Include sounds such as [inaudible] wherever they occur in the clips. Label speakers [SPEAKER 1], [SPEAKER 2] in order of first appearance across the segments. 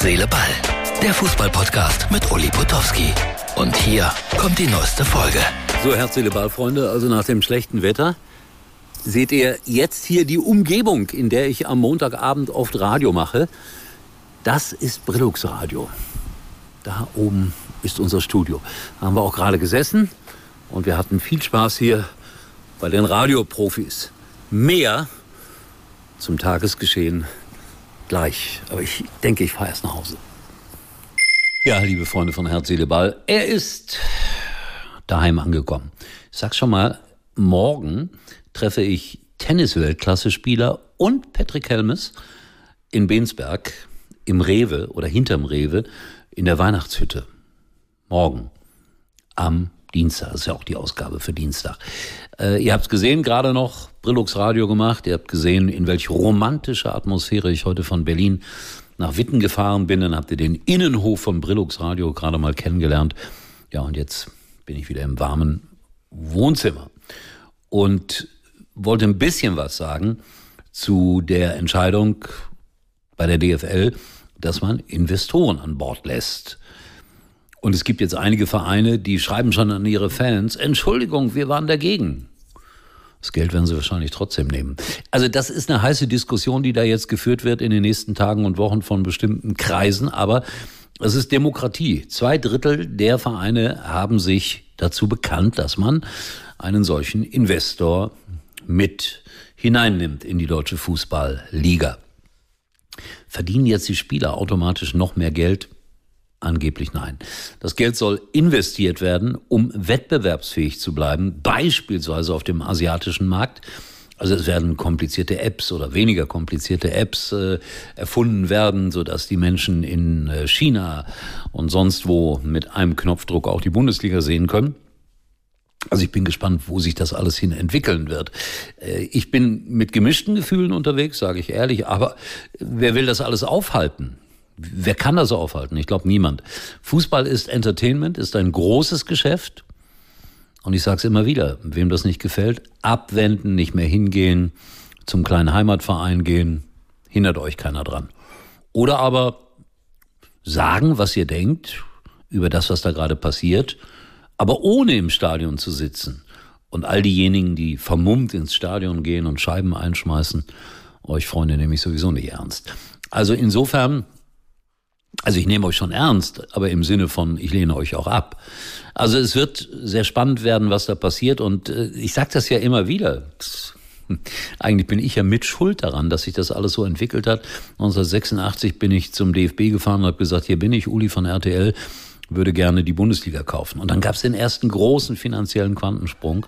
[SPEAKER 1] Seele, Ball. Der Fußballpodcast mit Uli Potowski. Und hier kommt die neueste Folge.
[SPEAKER 2] So, Herz, Seele, Ball, Freunde, also nach dem schlechten Wetter seht ihr jetzt hier die Umgebung, in der ich am Montagabend oft Radio mache. Das ist Brillux Radio. Da oben ist unser Studio. Da haben wir auch gerade gesessen und wir hatten viel Spaß hier bei den Radioprofis. Mehr zum Tagesgeschehen gleich. Aber ich denke, ich fahre erst nach Hause. Ja, liebe Freunde von Herz, Seele, Ball. Er ist daheim angekommen. Ich sag's schon mal, morgen treffe ich Tennis-Weltklasse-Spieler und Patrick Helmes in Bensberg im Rewe oder hinterm Rewe in der Weihnachtshütte. Morgen am Dienstag. Das ist ja auch die Ausgabe für Dienstag. Äh, ihr habt es gesehen, gerade noch Brillux Radio gemacht. Ihr habt gesehen, in welch romantischer Atmosphäre ich heute von Berlin nach Witten gefahren bin. Dann habt ihr den Innenhof von Brillux Radio gerade mal kennengelernt. Ja, und jetzt bin ich wieder im warmen Wohnzimmer. Und wollte ein bisschen was sagen zu der Entscheidung bei der DFL, dass man Investoren an Bord lässt. Und es gibt jetzt einige Vereine, die schreiben schon an ihre Fans, Entschuldigung, wir waren dagegen. Das Geld werden sie wahrscheinlich trotzdem nehmen. Also das ist eine heiße Diskussion, die da jetzt geführt wird in den nächsten Tagen und Wochen von bestimmten Kreisen. Aber es ist Demokratie. Zwei Drittel der Vereine haben sich dazu bekannt, dass man einen solchen Investor mit hineinnimmt in die deutsche Fußballliga. Verdienen jetzt die Spieler automatisch noch mehr Geld? Angeblich nein. Das Geld soll investiert werden, um wettbewerbsfähig zu bleiben, beispielsweise auf dem asiatischen Markt. Also es werden komplizierte Apps oder weniger komplizierte Apps äh, erfunden werden, sodass die Menschen in äh, China und sonst wo mit einem Knopfdruck auch die Bundesliga sehen können. Also ich bin gespannt, wo sich das alles hin entwickeln wird. Äh, ich bin mit gemischten Gefühlen unterwegs, sage ich ehrlich, aber wer will das alles aufhalten? Wer kann das aufhalten? Ich glaube niemand. Fußball ist Entertainment, ist ein großes Geschäft. Und ich sage es immer wieder, wem das nicht gefällt, abwenden, nicht mehr hingehen, zum kleinen Heimatverein gehen, hindert euch keiner dran. Oder aber sagen, was ihr denkt über das, was da gerade passiert, aber ohne im Stadion zu sitzen. Und all diejenigen, die vermummt ins Stadion gehen und Scheiben einschmeißen, euch Freunde nehme ich sowieso nicht ernst. Also insofern also ich nehme euch schon ernst, aber im Sinne von, ich lehne euch auch ab. Also es wird sehr spannend werden, was da passiert. Und äh, ich sage das ja immer wieder. [laughs] Eigentlich bin ich ja mit schuld daran, dass sich das alles so entwickelt hat. 1986 bin ich zum DFB gefahren und habe gesagt, hier bin ich, Uli von RTL, würde gerne die Bundesliga kaufen. Und dann gab es den ersten großen finanziellen Quantensprung.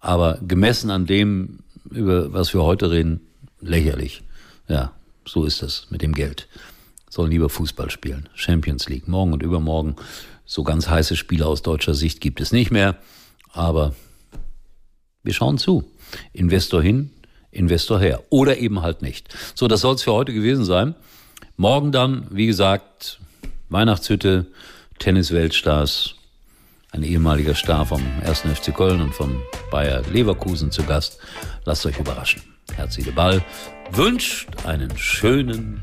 [SPEAKER 2] Aber gemessen an dem, über was wir heute reden, lächerlich. Ja, so ist das mit dem Geld sollen lieber Fußball spielen. Champions League. Morgen und übermorgen. So ganz heiße Spiele aus deutscher Sicht gibt es nicht mehr. Aber wir schauen zu. Investor hin, Investor her. Oder eben halt nicht. So, das soll es für heute gewesen sein. Morgen dann, wie gesagt, Weihnachtshütte, Tennis-Weltstars, ein ehemaliger Star vom 1. FC Köln und vom Bayer Leverkusen zu Gast. Lasst euch überraschen. Herzliche Ball wünscht einen schönen